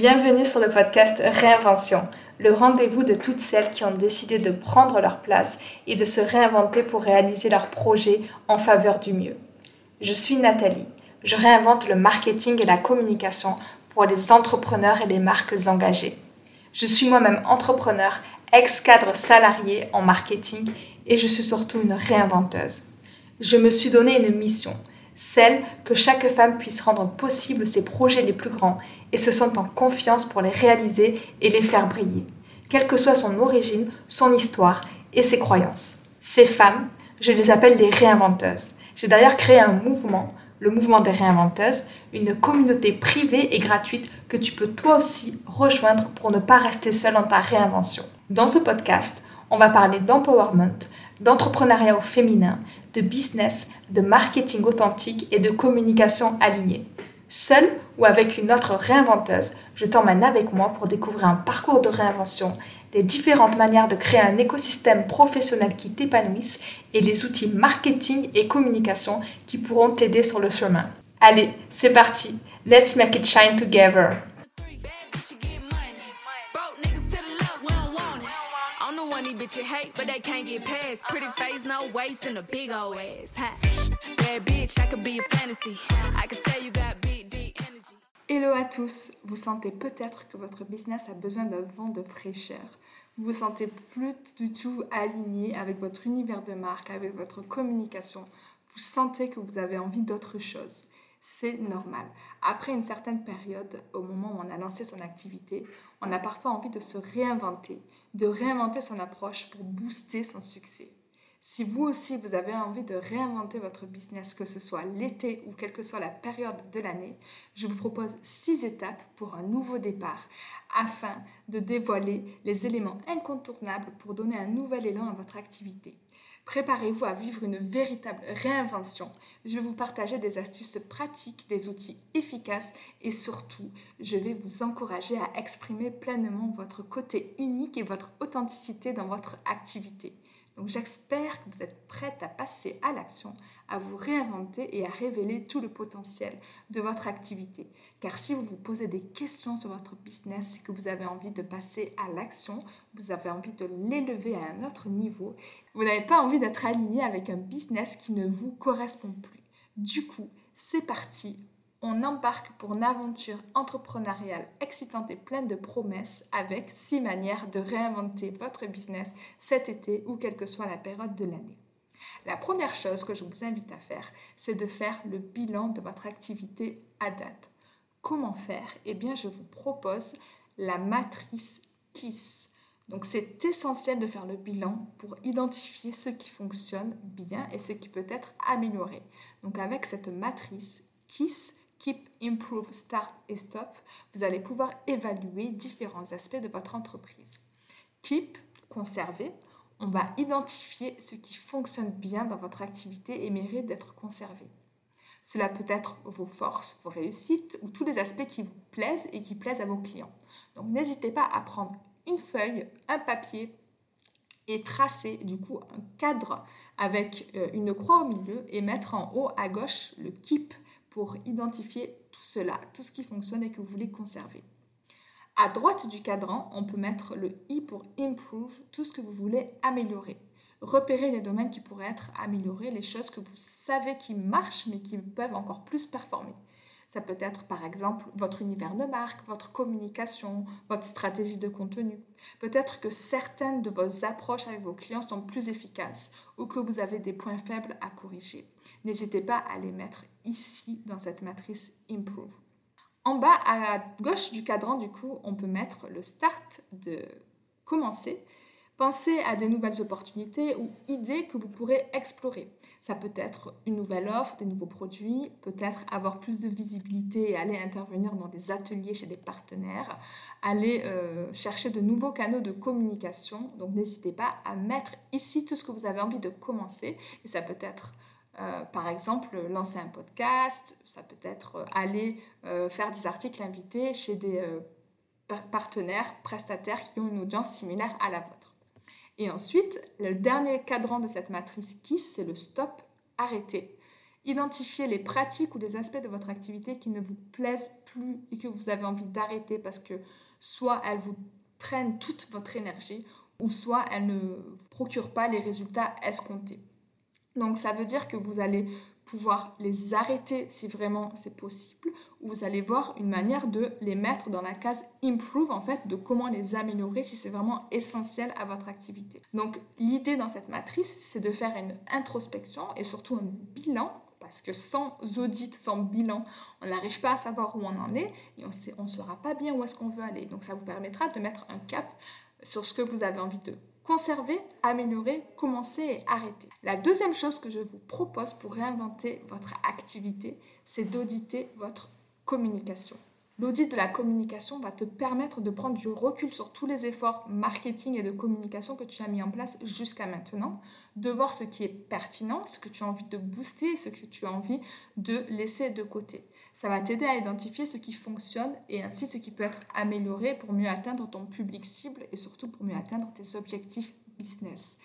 Bienvenue sur le podcast Réinvention, le rendez-vous de toutes celles qui ont décidé de prendre leur place et de se réinventer pour réaliser leurs projets en faveur du mieux. Je suis Nathalie. Je réinvente le marketing et la communication pour les entrepreneurs et les marques engagées. Je suis moi-même entrepreneur, ex-cadre salarié en marketing et je suis surtout une réinventeuse. Je me suis donné une mission, celle que chaque femme puisse rendre possible ses projets les plus grands et se sente en confiance pour les réaliser et les faire briller, quelle que soit son origine, son histoire et ses croyances. Ces femmes, je les appelle les réinventeuses. J'ai d'ailleurs créé un mouvement, le mouvement des réinventeuses, une communauté privée et gratuite que tu peux toi aussi rejoindre pour ne pas rester seule dans ta réinvention. Dans ce podcast, on va parler d'empowerment, d'entrepreneuriat au féminin, de business, de marketing authentique et de communication alignée. Seule ou avec une autre réinventeuse, je t'emmène avec moi pour découvrir un parcours de réinvention, les différentes manières de créer un écosystème professionnel qui t'épanouisse et les outils marketing et communication qui pourront t'aider sur le chemin. Allez, c'est parti. Let's make it shine together. Hello à tous, vous sentez peut-être que votre business a besoin d'un vent de fraîcheur. Vous vous sentez plus du tout aligné avec votre univers de marque, avec votre communication. Vous sentez que vous avez envie d'autre chose. C'est normal. Après une certaine période, au moment où on a lancé son activité, on a parfois envie de se réinventer, de réinventer son approche pour booster son succès. Si vous aussi, vous avez envie de réinventer votre business, que ce soit l'été ou quelle que soit la période de l'année, je vous propose six étapes pour un nouveau départ afin de dévoiler les éléments incontournables pour donner un nouvel élan à votre activité. Préparez-vous à vivre une véritable réinvention. Je vais vous partager des astuces pratiques, des outils efficaces et surtout, je vais vous encourager à exprimer pleinement votre côté unique et votre authenticité dans votre activité. Donc j'espère que vous êtes prête à passer à l'action, à vous réinventer et à révéler tout le potentiel de votre activité. Car si vous vous posez des questions sur votre business et que vous avez envie de passer à l'action, vous avez envie de l'élever à un autre niveau, vous n'avez pas envie d'être aligné avec un business qui ne vous correspond plus. Du coup, c'est parti, on embarque pour une aventure entrepreneuriale excitante et pleine de promesses avec six manières de réinventer votre business cet été ou quelle que soit la période de l'année. La première chose que je vous invite à faire, c'est de faire le bilan de votre activité à date. Comment faire? Eh bien, je vous propose la matrice KISS. Donc, c'est essentiel de faire le bilan pour identifier ce qui fonctionne bien et ce qui peut être amélioré. Donc, avec cette matrice KISS, Keep, Improve, Start et Stop, vous allez pouvoir évaluer différents aspects de votre entreprise. Keep, conserver, on va identifier ce qui fonctionne bien dans votre activité et mérite d'être conservé. Cela peut être vos forces, vos réussites ou tous les aspects qui vous plaisent et qui plaisent à vos clients. Donc n'hésitez pas à prendre une feuille, un papier et tracer du coup un cadre avec euh, une croix au milieu et mettre en haut à gauche le keep pour identifier tout cela, tout ce qui fonctionne et que vous voulez conserver. À droite du cadran, on peut mettre le i pour improve, tout ce que vous voulez améliorer. Repérez les domaines qui pourraient être améliorés, les choses que vous savez qui marchent mais qui peuvent encore plus performer. Ça peut être par exemple votre univers de marque, votre communication, votre stratégie de contenu. Peut-être que certaines de vos approches avec vos clients sont plus efficaces ou que vous avez des points faibles à corriger. N'hésitez pas à les mettre ici dans cette matrice Improve. En bas à gauche du cadran, du coup, on peut mettre le start de commencer Pensez à des nouvelles opportunités ou idées que vous pourrez explorer. Ça peut être une nouvelle offre, des nouveaux produits, peut-être avoir plus de visibilité et aller intervenir dans des ateliers chez des partenaires, aller euh, chercher de nouveaux canaux de communication. Donc n'hésitez pas à mettre ici tout ce que vous avez envie de commencer. Et ça peut être euh, par exemple, lancer un podcast, ça peut être euh, aller faire des articles invités chez des partenaires, prestataires qui ont une audience similaire à la vôtre. Et ensuite, le dernier cadran de cette matrice KISS, c'est le stop, arrêter. Identifiez les pratiques ou les aspects de votre activité qui ne vous plaisent plus et que vous avez envie d'arrêter parce que soit elles vous prennent toute votre énergie ou soit elles ne vous procurent pas les résultats escomptés. Donc ça veut dire que vous allez pouvoir les arrêter si vraiment c'est possible, ou vous allez voir une manière de les mettre dans la case improve en fait, de comment les améliorer si c'est vraiment essentiel à votre activité. Donc l'idée dans cette matrice, c'est de faire une introspection et surtout un bilan parce que sans audit, sans bilan, on n'arrive pas à savoir où on en est et on ne saura pas bien où est-ce qu'on veut aller. Donc ça vous permettra de mettre un cap sur ce que vous avez envie de conserver, améliorer, commencer et arrêter. La deuxième chose que je vous propose pour réinventer votre activité, c'est d'auditer votre communication. L'audit de la communication va te permettre de prendre du recul sur tous les efforts marketing et de communication que tu as mis en place jusqu'à maintenant, de voir ce qui est pertinent, ce que tu as envie de booster, ce que tu as envie de laisser de côté. Ça va t'aider à identifier ce qui fonctionne et ainsi ce qui peut être amélioré pour mieux atteindre ton public cible et surtout pour mieux atteindre tes objectifs business.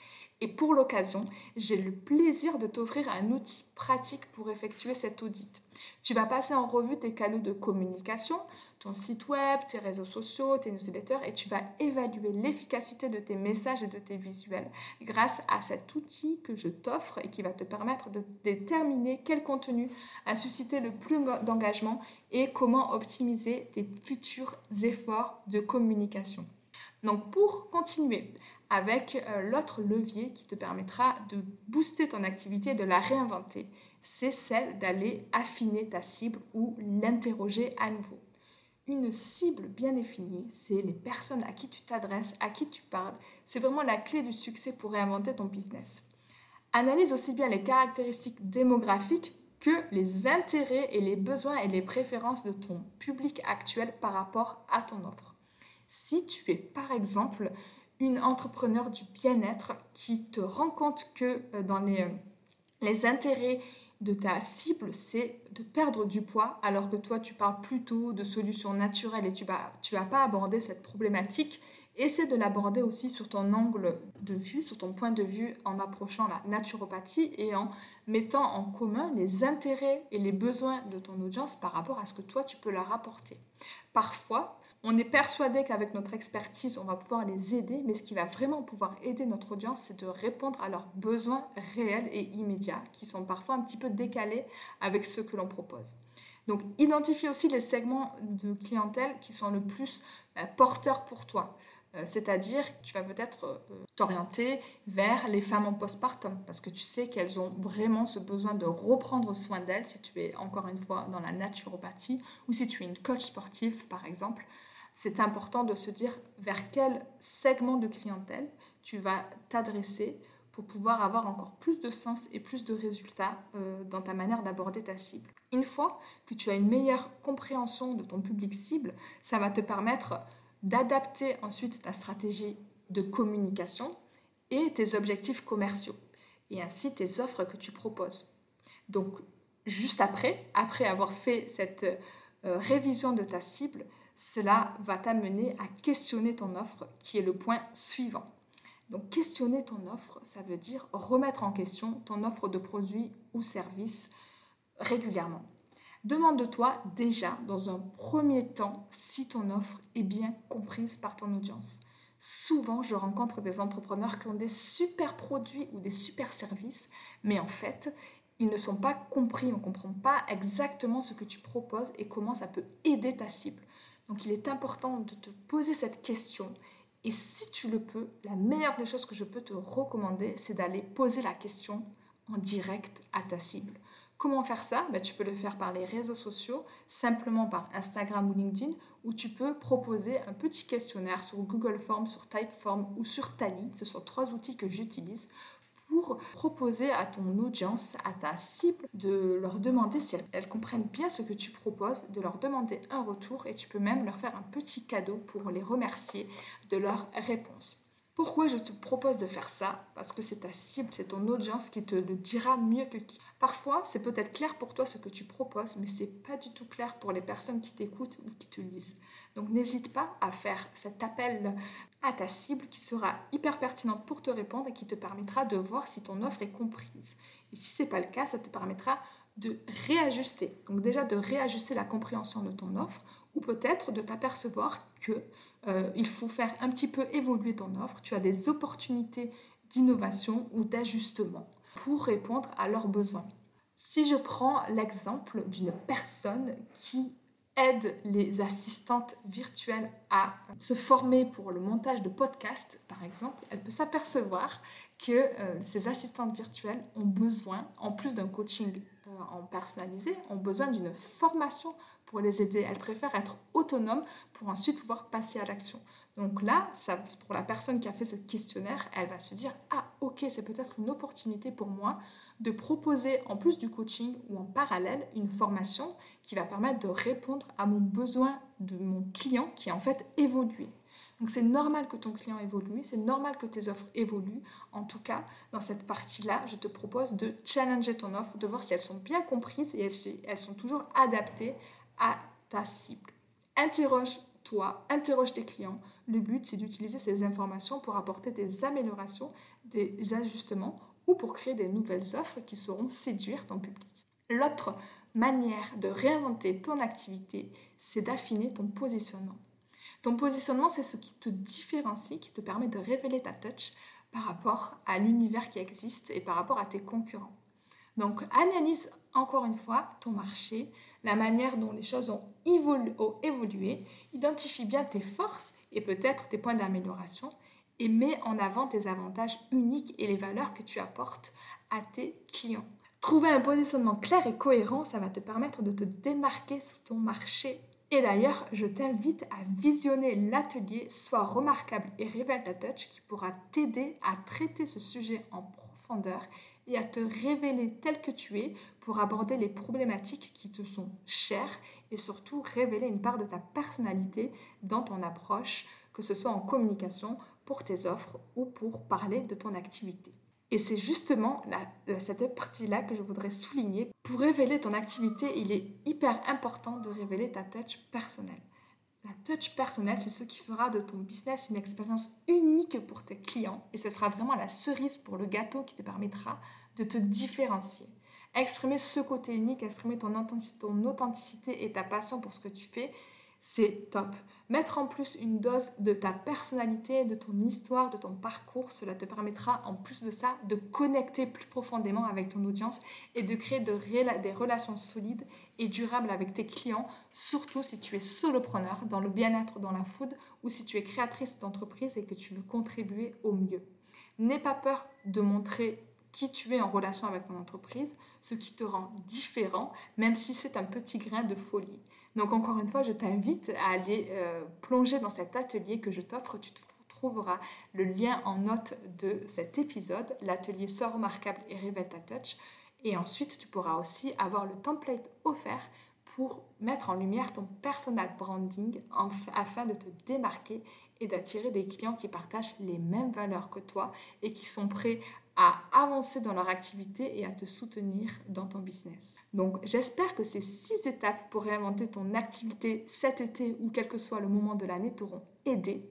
Et pour l'occasion, j'ai le plaisir de t'offrir un outil pratique pour effectuer cet audit. Tu vas passer en revue tes canaux de communication, ton site web, tes réseaux sociaux, tes newsletters et tu vas évaluer l'efficacité de tes messages et de tes visuels grâce à cet outil que je t'offre et qui va te permettre de déterminer quel contenu a suscité le plus d'engagement et comment optimiser tes futurs efforts de communication. Donc pour continuer, avec euh, l'autre levier qui te permettra de booster ton activité, de la réinventer, c'est celle d'aller affiner ta cible ou l'interroger à nouveau. Une cible bien définie, c'est les personnes à qui tu t'adresses, à qui tu parles. C'est vraiment la clé du succès pour réinventer ton business. Analyse aussi bien les caractéristiques démographiques que les intérêts et les besoins et les préférences de ton public actuel par rapport à ton offre. Si tu es par exemple une entrepreneur du bien-être qui te rend compte que euh, dans les, euh, les intérêts de ta cible, c'est de perdre du poids, alors que toi, tu parles plutôt de solutions naturelles et tu vas, tu vas pas aborder cette problématique. Essaie de l'aborder aussi sur ton angle de vue, sur ton point de vue, en approchant la naturopathie et en mettant en commun les intérêts et les besoins de ton audience par rapport à ce que toi, tu peux leur apporter. Parfois, on est persuadé qu'avec notre expertise, on va pouvoir les aider, mais ce qui va vraiment pouvoir aider notre audience, c'est de répondre à leurs besoins réels et immédiats, qui sont parfois un petit peu décalés avec ceux que l'on propose. Donc, identifie aussi les segments de clientèle qui sont le plus euh, porteurs pour toi. Euh, c'est-à-dire que tu vas peut-être euh, t'orienter vers les femmes en postpartum parce que tu sais qu'elles ont vraiment ce besoin de reprendre soin d'elles si tu es encore une fois dans la naturopathie ou si tu es une coach sportive par exemple c'est important de se dire vers quel segment de clientèle tu vas t'adresser pour pouvoir avoir encore plus de sens et plus de résultats euh, dans ta manière d'aborder ta cible. Une fois que tu as une meilleure compréhension de ton public cible, ça va te permettre d'adapter ensuite ta stratégie de communication et tes objectifs commerciaux, et ainsi tes offres que tu proposes. Donc, juste après, après avoir fait cette euh, révision de ta cible, cela va t'amener à questionner ton offre, qui est le point suivant. Donc questionner ton offre, ça veut dire remettre en question ton offre de produits ou services régulièrement. Demande-toi déjà dans un premier temps si ton offre est bien comprise par ton audience. Souvent, je rencontre des entrepreneurs qui ont des super produits ou des super services, mais en fait, ils ne sont pas compris, on ne comprend pas exactement ce que tu proposes et comment ça peut aider ta cible. Donc il est important de te poser cette question. Et si tu le peux, la meilleure des choses que je peux te recommander, c'est d'aller poser la question en direct à ta cible. Comment faire ça? Ben, Tu peux le faire par les réseaux sociaux, simplement par Instagram ou LinkedIn, ou tu peux proposer un petit questionnaire sur Google Forms, sur Typeform ou sur Tally. Ce sont trois outils que j'utilise pour proposer à ton audience, à ta cible, de leur demander si elles, comprennent bien ce que tu proposes, de leur demander un retour et tu peux même leur faire un petit cadeau pour les remercier de leur réponse. Pourquoi je te propose de faire ça? Parce que c'est ta cible, c'est ton audience qui te le dira mieux que qui. Parfois, c'est peut-être clair pour toi ce que tu proposes, mais c'est pas du tout clair pour les personnes qui t'écoutent ou qui te lisent. Donc n'hésite pas à faire cet appel ta cible qui sera hyper pertinente pour te répondre et qui te permettra de voir si ton offre est comprise. Et si c'est pas le cas, ça te permettra de réajuster. Donc déjà de réajuster la compréhension de ton offre ou peut-être de t'apercevoir que euh, il faut faire un petit peu évoluer ton offre. Tu as des opportunités d'innovation ou d'ajustement pour répondre à leurs besoins. Si je prends l'exemple d'une personne qui aide les assistantes virtuelles à se former pour le montage de podcasts, par exemple, elle peut s'apercevoir que euh, ces assistantes virtuelles ont besoin, en plus d'un coaching euh, en personnalisé, ont besoin d'une formation pour les aider. Elles préfèrent être autonomes pour ensuite pouvoir passer à l'action. Donc là, ça, pour la personne qui a fait ce questionnaire, elle va se dire Ah, ok, c'est peut-être une opportunité pour moi de proposer, en plus du coaching ou en parallèle, une formation qui va permettre de répondre à mon besoin de mon client qui a en fait évolué. Donc c'est normal que ton client évolue, c'est normal que tes offres évoluent. En tout cas, dans cette partie-là, je te propose de challenger ton offre, de voir si elles sont bien comprises et si elles sont toujours adaptées à ta cible. Interroge-toi, interroge tes clients. Le but, c'est d'utiliser ces informations pour apporter des améliorations, des ajustements ou pour créer des nouvelles offres qui sauront séduire ton public. L'autre manière de réinventer ton activité, c'est d'affiner ton positionnement. Ton positionnement, c'est ce qui te différencie, qui te permet de révéler ta touch par rapport à l'univers qui existe et par rapport à tes concurrents. Donc analyse encore une fois ton marché, la manière dont les choses ont, évolué, identifie bien tes forces et peut-être tes points d'amélioration et mets en avant tes avantages uniques et les valeurs que tu apportes à tes clients. Trouver un positionnement clair et cohérent, ça va te permettre de te démarquer sur ton marché. Et d'ailleurs, je t'invite à visionner l'atelier Sois remarquable et révèle ta touch qui pourra t'aider à traiter ce sujet en profondeur et à te révéler tel que tu es pour aborder les problématiques qui te sont chères et surtout révéler une part de ta personnalité dans ton approche, que ce soit en communication pour tes offres ou pour parler de ton activité. Et c'est justement cette partie-là que je voudrais souligner. Pour révéler ton activité, il est hyper important de révéler ta touch personnelle. La touch personnelle, c'est ce qui fera de ton business une expérience unique pour tes clients et ce sera vraiment la cerise pour le gâteau qui te permettra de te différencier. Exprimer ce côté unique, exprimer ton authenticité et ta passion pour ce que tu fais, c'est top. Mettre en plus une dose de ta personnalité, de ton histoire, de ton parcours, cela te permettra en plus de ça de connecter plus profondément avec ton audience et de créer des relations solides et durables avec tes clients, surtout si tu es solopreneur dans le bien-être dans la food ou si tu es créatrice d'entreprise et que tu veux contribuer au mieux. N'aie pas peur de montrer qui tu es en relation avec ton entreprise, ce qui te rend différent, même si c'est un petit grain de folie. Donc encore une fois, je t'invite à aller euh, plonger dans cet atelier que je t'offre. Tu trouveras le lien en note de cet épisode, l'atelier Sort remarquable et révèle ta touch. Et ensuite, tu pourras aussi avoir le template offert pour mettre en lumière ton personal branding afin de te démarquer et d'attirer des clients qui partagent les mêmes valeurs que toi et qui sont prêts à avancer dans leur activité et à te soutenir dans ton business. Donc j'espère que ces six étapes pour réinventer ton activité cet été ou quel que soit le moment de l'année t'auront aidé.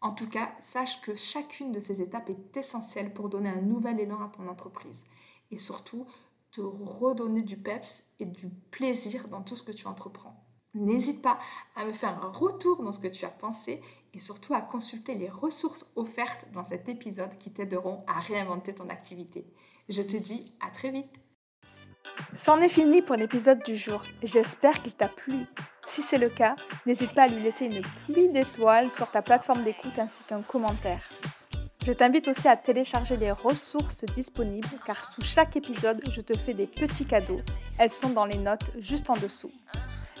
En tout cas, sache que chacune de ces étapes est essentielle pour donner un nouvel élan à ton entreprise et surtout te redonner du peps et du plaisir dans tout ce que tu entreprends. N'hésite pas à me faire un retour dans ce que tu as pensé et surtout à consulter les ressources offertes dans cet épisode qui t'aideront à réinventer ton activité. Je te dis à très vite. C'en est fini pour l'épisode du jour. J'espère qu'il t'a plu. Si c'est le cas, n'hésite pas à lui laisser une pluie d'étoiles sur ta plateforme d'écoute ainsi qu'un commentaire. Je t'invite aussi à télécharger les ressources disponibles car sous chaque épisode, je te fais des petits cadeaux. Elles sont dans les notes juste en dessous.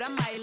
but I might